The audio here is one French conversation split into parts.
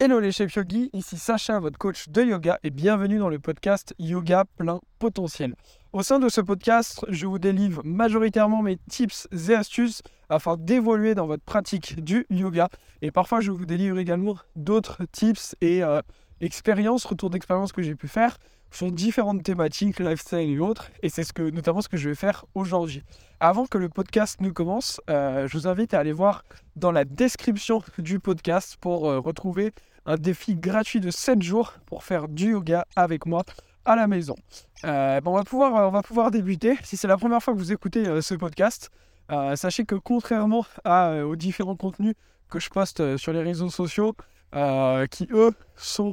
Hello les chefs yogi, ici Sacha, votre coach de yoga et bienvenue dans le podcast Yoga plein potentiel. Au sein de ce podcast, je vous délivre majoritairement mes tips et astuces afin d'évoluer dans votre pratique du yoga et parfois je vous délivre également d'autres tips et euh, expériences, retours d'expérience que j'ai pu faire sur différentes thématiques, lifestyle et autres et c'est ce que, notamment ce que je vais faire aujourd'hui. Avant que le podcast ne commence, euh, je vous invite à aller voir dans la description du podcast pour euh, retrouver un défi gratuit de 7 jours pour faire du yoga avec moi à la maison. Euh, on, va pouvoir, on va pouvoir débuter. Si c'est la première fois que vous écoutez euh, ce podcast, euh, sachez que contrairement aux différents contenus que je poste sur les réseaux sociaux, qui eux sont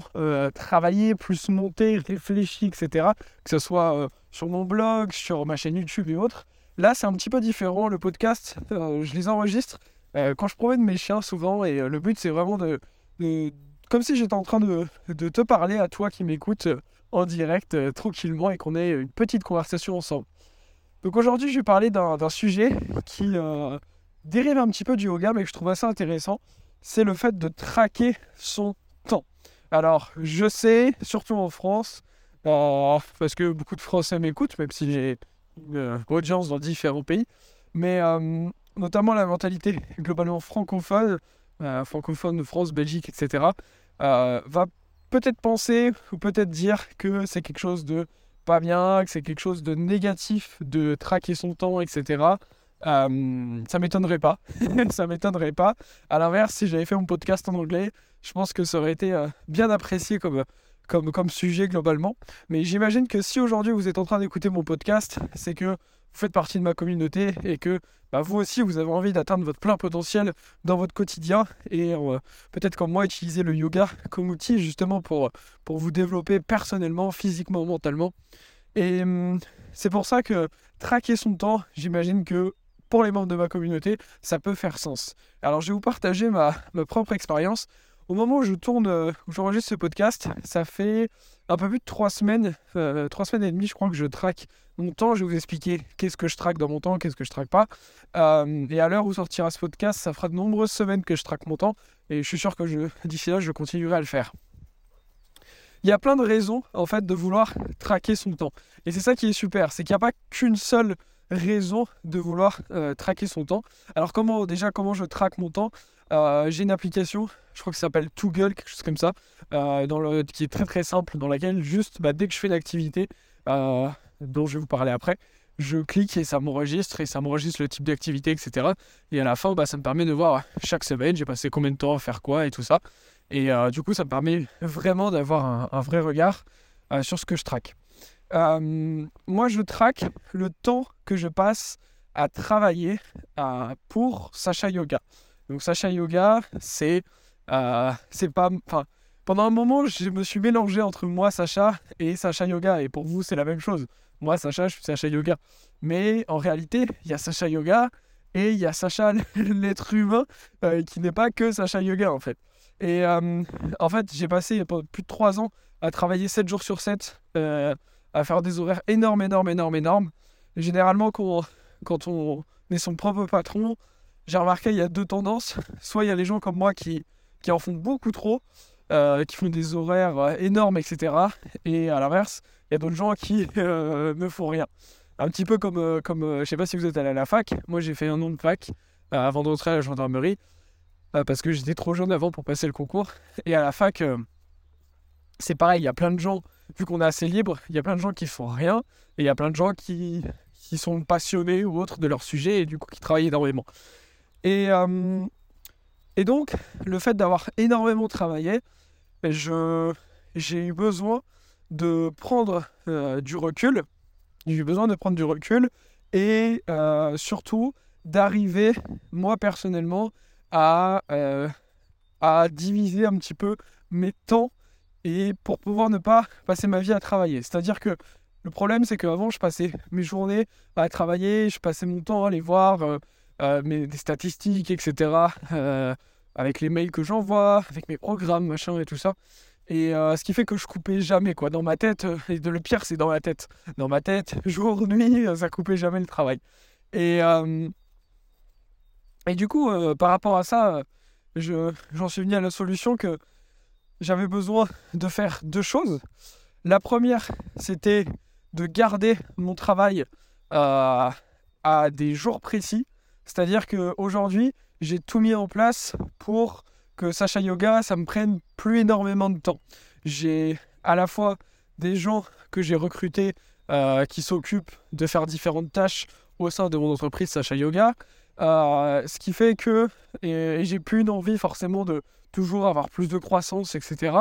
travaillés, plus montés, réfléchis, etc., que ce soit sur mon blog, sur ma chaîne YouTube et autres, là c'est un petit peu différent. Le podcast, je les enregistre quand je promène mes chiens souvent et le but c'est vraiment de, comme si j'étais en train de, te parler à toi qui m'écoutes euh, en direct euh, tranquillement et qu'on ait une petite conversation ensemble. Donc aujourd'hui, je vais parler d'un sujet qui euh, dérive un petit peu du yoga, mais que je trouve assez intéressant. C'est le fait de traquer son temps. Alors, je sais, surtout en France, parce que beaucoup de Français m'écoutent, même si j'ai une audience dans différents pays, mais notamment la mentalité globalement francophone, francophone de France, Belgique, etc., euh, va peut-être penser ou peut-être dire que c'est quelque chose de pas bien, que c'est quelque chose de négatif de traquer son temps, etc. Euh, ça m'étonnerait pas. ça m'étonnerait pas. À l'inverse, si j'avais fait mon podcast en anglais, je pense que ça aurait été euh, bien apprécié comme, comme, sujet globalement. Mais j'imagine que si aujourd'hui vous êtes en train d'écouter mon podcast, c'est que vous faites partie de ma communauté et que bah, vous aussi, vous avez envie d'atteindre votre plein potentiel dans votre quotidien et euh, peut-être comme moi, utiliser le yoga comme outil justement pour, pour vous développer personnellement, physiquement, mentalement. Et hum, c'est pour ça que traquer son temps, j'imagine que pour les membres de ma communauté, ça peut faire sens. Alors je vais vous partager ma, propre expérience. Au moment où je tourne, euh, où j'enregistre ce podcast, ça fait un peu plus de trois semaines, euh, trois semaines et demie, je crois que je traque mon temps. Je vais vous expliquer qu'est-ce que je traque dans mon temps, qu'est-ce que je traque pas. Euh, et à l'heure où sortira ce podcast, ça fera de nombreuses semaines que je traque mon temps. Et je suis sûr que d'ici là, je continuerai à le faire. Il y a plein de raisons, en fait, de vouloir traquer son temps. Et c'est ça qui est super, c'est qu'il n'y a pas qu'une seule raison de vouloir traquer son temps. Alors comment déjà comment je traque mon temps? Euh, j'ai une application, je crois que ça s'appelle Toggle, quelque chose comme ça, euh, dans le, qui est très très simple, dans laquelle juste bah, dès que je fais l'activité, euh, dont je vais vous parler après, je clique et ça m'enregistre et ça m'enregistre le type d'activité, etc. Et à la fin, bah, ça me permet de voir chaque semaine, j'ai passé combien de temps à faire quoi et tout ça. Et du coup, ça me permet vraiment d'avoir un, vrai regard sur ce que je traque. Moi, je traque le temps que je passe à travailler pour Sacha Yoga. Donc Sacha Yoga, c'est euh, c'est pas enfin pendant un moment, je me suis mélangé entre moi Sacha et Sacha Yoga et pour vous, c'est la même chose. Moi Sacha, je suis Sacha Yoga. Mais en réalité, il y a Sacha Yoga et il y a Sacha l'être humain euh, qui n'est pas que Sacha Yoga en fait. Et euh, en fait, j'ai passé plus de 3 ans à travailler 7 jours sur 7, à faire des horaires énormes, énormes, énormes, énormes. généralement, quand, quand on est son propre patron, j'ai remarqué il y a deux tendances. Soit il y a les gens comme moi qui, qui en font beaucoup trop, euh, qui font des horaires euh, énormes, etc. Et à l'inverse, il y a d'autres gens qui euh, ne font rien. Un petit peu comme, comme je sais pas si vous êtes allé à la fac. Moi, j'ai fait un an de fac avant d'entrer à la gendarmerie parce que j'étais trop jeune avant pour passer le concours. Et à la fac, c'est pareil, il y a plein de gens, vu qu'on est assez libre, il y a plein de gens qui font rien et il y a plein de gens qui, sont passionnés ou autres de leur sujet et du coup qui travaillent énormément. Et, euh, donc, le fait d'avoir énormément travaillé, ben, j'ai eu besoin de prendre euh, du recul. J'ai eu besoin de prendre du recul et euh, surtout d'arriver, moi personnellement, à diviser un petit peu mes temps et pour pouvoir ne pas passer ma vie à travailler. C'est-à-dire que le problème, c'est qu'avant, je passais mes journées à travailler, je passais mon temps à aller voir euh, mais des statistiques, etc. Euh, avec les mails que j'envoie, avec mes programmes, machin et tout ça. Et euh, ce qui fait que je coupais jamais, quoi. Dans ma tête, et le pire, c'est dans ma tête. Dans ma tête, jour, nuit, ça coupait jamais le travail. Et, et du coup, par rapport à ça, j'en suis venu à la solution que j'avais besoin de faire deux choses. La première, c'était de garder mon travail euh, à des jours précis. C'est-à-dire qu'aujourd'hui, j'ai tout mis en place pour que Sacha Yoga, ça me prenne plus énormément de temps. J'ai à la fois des gens que j'ai recrutés euh, qui s'occupent de faire différentes tâches au sein de mon entreprise Sacha Yoga, ce qui fait que et, j'ai plus une envie forcément de toujours avoir plus de croissance, etc.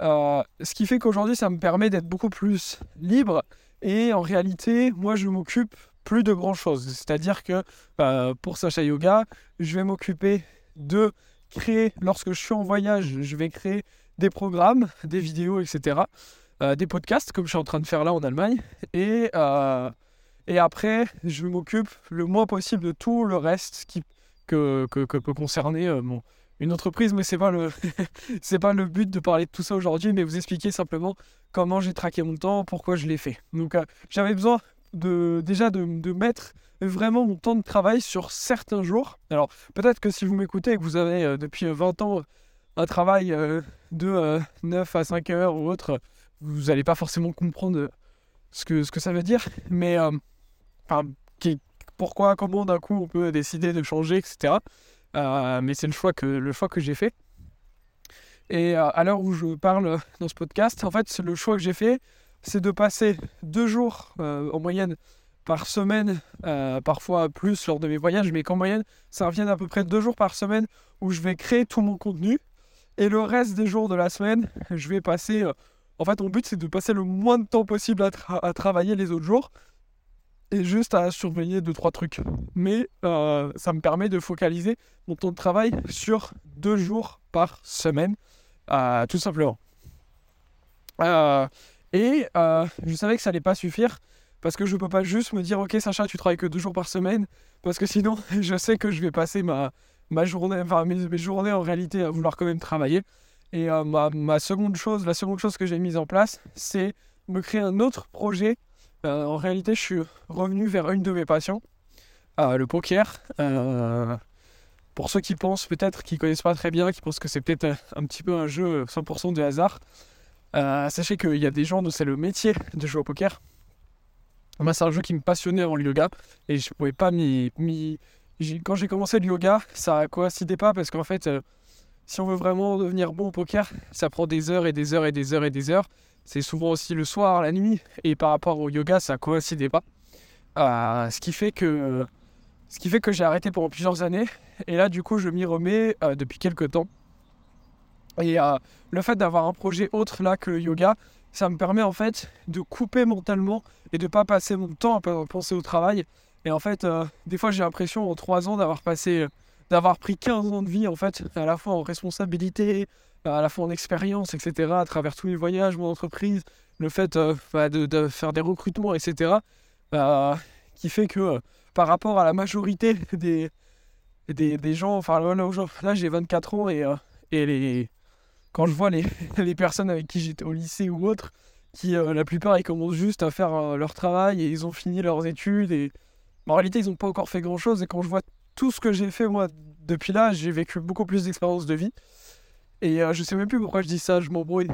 Euh, ce qui fait qu'aujourd'hui, ça me permet d'être beaucoup plus libre. Et en réalité, moi, je m'occupe plus de grand chose. C'est-à-dire que bah, pour Sacha Yoga, je vais m'occuper de créer, lorsque je suis en voyage, je vais créer des programmes, des vidéos, etc. Euh, des podcasts, comme je suis en train de faire là en Allemagne. Et, euh, et après, je m'occupe le moins possible de tout le reste qui, que, peut concerner mon, une entreprise, mais c'est pas le pas le but de parler de tout ça aujourd'hui, mais vous expliquer simplement comment j'ai traqué mon temps, pourquoi je l'ai fait. Donc euh, j'avais besoin de déjà de, mettre vraiment mon temps de travail sur certains jours. Alors peut-être que si vous m'écoutez et que vous avez euh, depuis 20 ans un travail euh, de 9 à 5 heures ou autre, vous n'allez pas forcément comprendre ce que, ce que ça veut dire, mais enfin, pourquoi, comment d'un coup on peut décider de changer, etc. Euh, mais c'est le choix que, que j'ai fait. Et euh, à l'heure où je parle dans ce podcast, en fait, le choix que j'ai fait, c'est de passer deux jours euh, en moyenne par semaine, parfois plus lors de mes voyages, mais qu'en moyenne, ça revient à peu près deux jours par semaine où je vais créer tout mon contenu. Et le reste des jours de la semaine, je vais passer. En fait, mon but, c'est de passer le moins de temps possible à, travailler les autres jours et juste à surveiller deux trois trucs. Mais euh, ça me permet de focaliser mon temps de travail sur deux jours par semaine, euh, tout simplement. Euh, et je savais que ça allait pas suffire parce que je peux pas juste me dire ok Sacha tu travailles que deux jours par semaine parce que sinon je sais que je vais passer ma, journée, mes, journées en réalité à vouloir quand même travailler. Et ma, ma seconde chose, la seconde chose que j'ai mise en place, c'est me créer un autre projet euh, en réalité, je suis revenu vers une de mes passions, euh, le poker. Euh, pour ceux qui pensent peut-être, qui connaissent pas très bien, qui pensent que c'est peut-être un, petit peu un jeu 100% de hasard, sachez qu'il y a des gens dont c'est le métier de jouer au poker. Moi, c'est un jeu qui me passionnait avant le yoga et je pouvais pas m'y. Quand j'ai commencé le yoga, ça coïncidait pas parce qu'en fait, si on veut vraiment devenir bon au poker, ça prend des heures et des heures et des heures et des heures c'est souvent aussi le soir, la nuit, et par rapport au yoga, ça coïncidait pas. Euh, ce qui fait que, ce qui fait que j'ai arrêté pendant plusieurs années, et là, du coup, je m'y remets euh, depuis quelques temps. Et euh, le fait d'avoir un projet autre là que le yoga, ça me permet en fait de couper mentalement et de pas passer mon temps à penser au travail. Et en fait, des fois, j'ai l'impression en trois ans d'avoir passé, d'avoir pris 15 ans de vie en fait, à la fois en responsabilité, à la fois en expérience, etc., à travers tous les voyages, mon entreprise, le fait euh, bah, de, faire des recrutements, etc., bah, qui fait que euh, par rapport à la majorité des, des, gens, enfin là, j'ai 24 ans et, euh, et les, quand je vois les, les personnes avec qui j'étais au lycée ou autre, qui la plupart ils commencent juste à faire leur travail et ils ont fini leurs études et en réalité ils n'ont pas encore fait grand chose et quand je vois tout ce que j'ai fait moi depuis là, j'ai vécu beaucoup plus d'expériences de vie. Et euh, je sais même plus pourquoi je dis ça, je m'embrouille.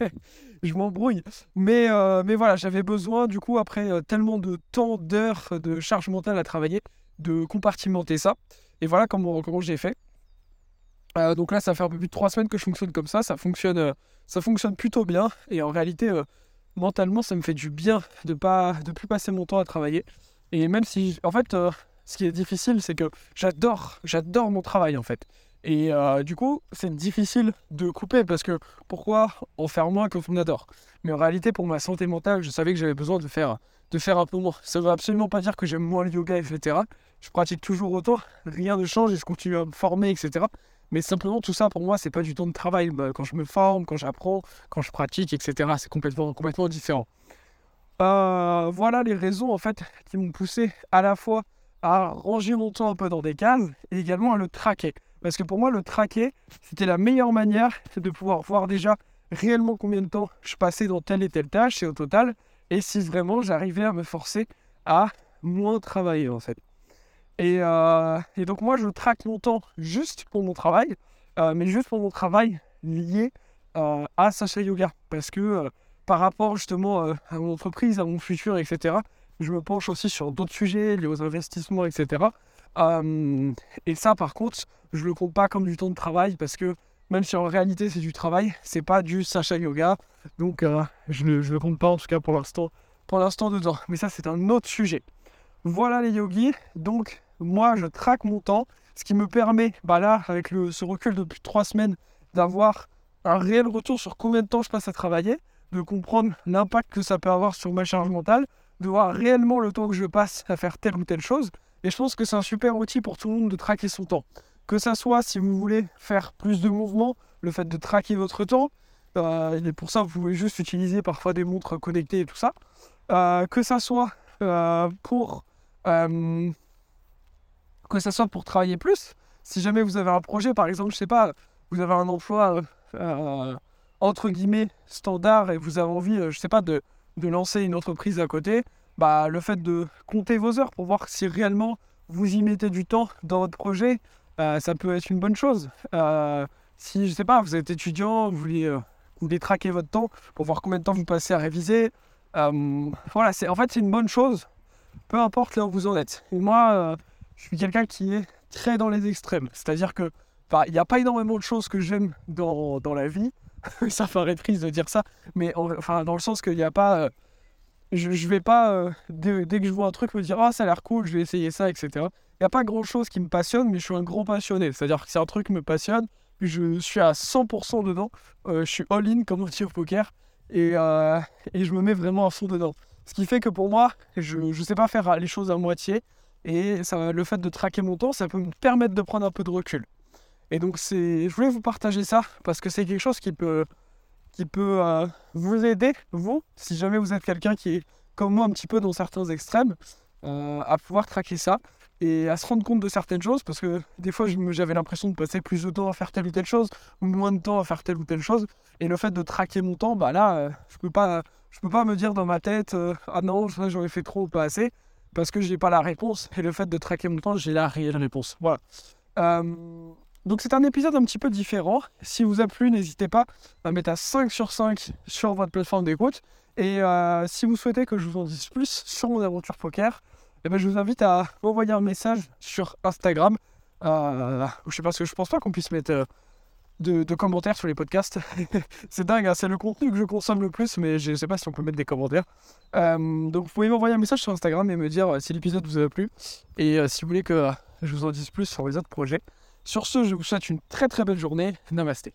je m'embrouille. Mais, euh, mais voilà, j'avais besoin, du coup, après euh, tellement de temps, d'heures, de charge mentale à travailler, de compartimenter ça. Et voilà comment, comment j'ai fait. donc là, ça fait un peu plus de trois semaines que je fonctionne comme ça. Ça fonctionne, ça fonctionne plutôt bien. Et en réalité, mentalement, ça me fait du bien de pas de plus passer mon temps à travailler. Et même si, en fait, ce qui est difficile, c'est que j'adore, j'adore mon travail, en fait. Et euh, du coup, c'est difficile de couper parce que pourquoi en faire moins on adore Mais en réalité, pour ma santé mentale, je savais que j'avais besoin de faire, de faire un peu moins. Ça ne veut absolument pas dire que j'aime moins le yoga, etc. Je pratique toujours autant, rien ne change et je continue à me former, etc. Mais simplement, tout ça pour moi, c'est pas du temps de travail. Bah, quand je me forme, quand j'apprends, quand je pratique, etc., c'est complètement, complètement différent. Euh, voilà les raisons en fait qui m'ont poussé à la fois à ranger mon temps un peu dans des cases et également à le traquer. Parce que pour moi, le traquer, c'était la meilleure manière de pouvoir voir déjà réellement combien de temps je passais dans telle et telle tâche et au total, et si vraiment j'arrivais à me forcer à moins travailler en fait. Et, euh, et, donc moi, je traque mon temps juste pour mon travail, euh, mais juste pour mon travail lié à Sacha Yoga. Parce que par rapport justement à mon entreprise, à mon futur, etc., je me penche aussi sur d'autres sujets liés aux investissements, etc. et ça, par contre, je le compte pas comme du temps de travail parce que même si en réalité c'est du travail, c'est pas du Sacha Yoga. Donc je ne le, compte pas en tout cas pour l'instant, pour l'instant dedans. Mais ça, c'est un autre sujet. Voilà les yogis. Donc moi, je traque mon temps, ce qui me permet, bah là, avec ce recul depuis trois semaines, d'avoir un réel retour sur combien de temps je passe à travailler, de comprendre l'impact que ça peut avoir sur ma charge mentale, de voir réellement le temps que je passe à faire telle ou telle chose. Et je pense que c'est un super outil pour tout le monde de traquer son temps. Que ça soit si vous voulez faire plus de mouvements, le fait de traquer votre temps, euh, et pour ça vous pouvez juste utiliser parfois des montres connectées et tout ça. Euh, que ça soit euh, pour que ça soit pour travailler plus. Si jamais vous avez un projet, par exemple, je sais pas, vous avez un emploi entre guillemets standard et vous avez envie, je sais pas, de, de lancer une entreprise à côté, bah le fait de compter vos heures pour voir si réellement vous y mettez du temps dans votre projet, euh, ça peut être une bonne chose. Euh, si, je sais pas, vous êtes étudiant, vous voulez, euh, vous voulez traquer votre temps pour voir combien de temps vous passez à réviser, voilà, c'est, en fait, c'est une bonne chose, peu importe là où vous en êtes. Et moi, je suis quelqu'un qui est très dans les extrêmes. C'est-à-dire que il n'y a pas énormément de choses que j'aime dans la vie. ça ferait triste de dire ça, mais enfin, dans le sens qu'il n'y a pas. je, je vais pas, dès, dès, que je vois un truc, me dire Ah, ça a l'air cool, je vais essayer ça, etc. Il n'y a pas grand chose qui me passionne, mais je suis un grand passionné. C'est-à-dire que c'est un truc qui me passionne, je suis à 100% dedans. Euh, je suis all-in, comme on dit au poker, et, euh, et, je me mets vraiment à fond dedans. Ce qui fait que pour moi, je ne sais pas faire les choses à moitié, et ça, le fait de traquer mon temps, ça peut me permettre de prendre un peu de recul. Et donc, je voulais vous partager ça, parce que c'est quelque chose qui peut, qui peut euh, vous aider, vous, si jamais vous êtes quelqu'un qui est comme moi un petit peu dans certains extrêmes, à pouvoir traquer ça et à se rendre compte de certaines choses parce que des fois j'avais l'impression de passer plus de temps à faire telle ou telle chose ou moins de temps à faire telle ou telle chose. Et le fait de traquer mon temps bah là euh, je peux peux pas me dire dans ma tête euh, ah non j'aurais fait trop ou pas assez parce que j'ai pas la réponse. Et le fait de traquer mon temps j'ai la réelle réponse. Voilà. Euh, donc c'est un épisode un petit peu différent si vous a plu n'hésitez pas à mettre à 5 sur 5 sur votre plateforme d'écoute et si vous souhaitez que je vous en dise plus sur mon aventure poker eh ben, je vous invite à m'envoyer un message sur Instagram. Euh, je sais pas, parce que je pense pas qu'on puisse mettre euh, de, commentaires sur les podcasts. c'est dingue, hein, c'est le contenu que je consomme le plus, mais je sais pas si on peut mettre des commentaires. Euh, donc vous pouvez m'envoyer un message sur Instagram et me dire si l'épisode vous a plu et si vous voulez que je vous en dise plus sur les autres projets. Sur ce, je vous souhaite une très très belle journée. Namasté.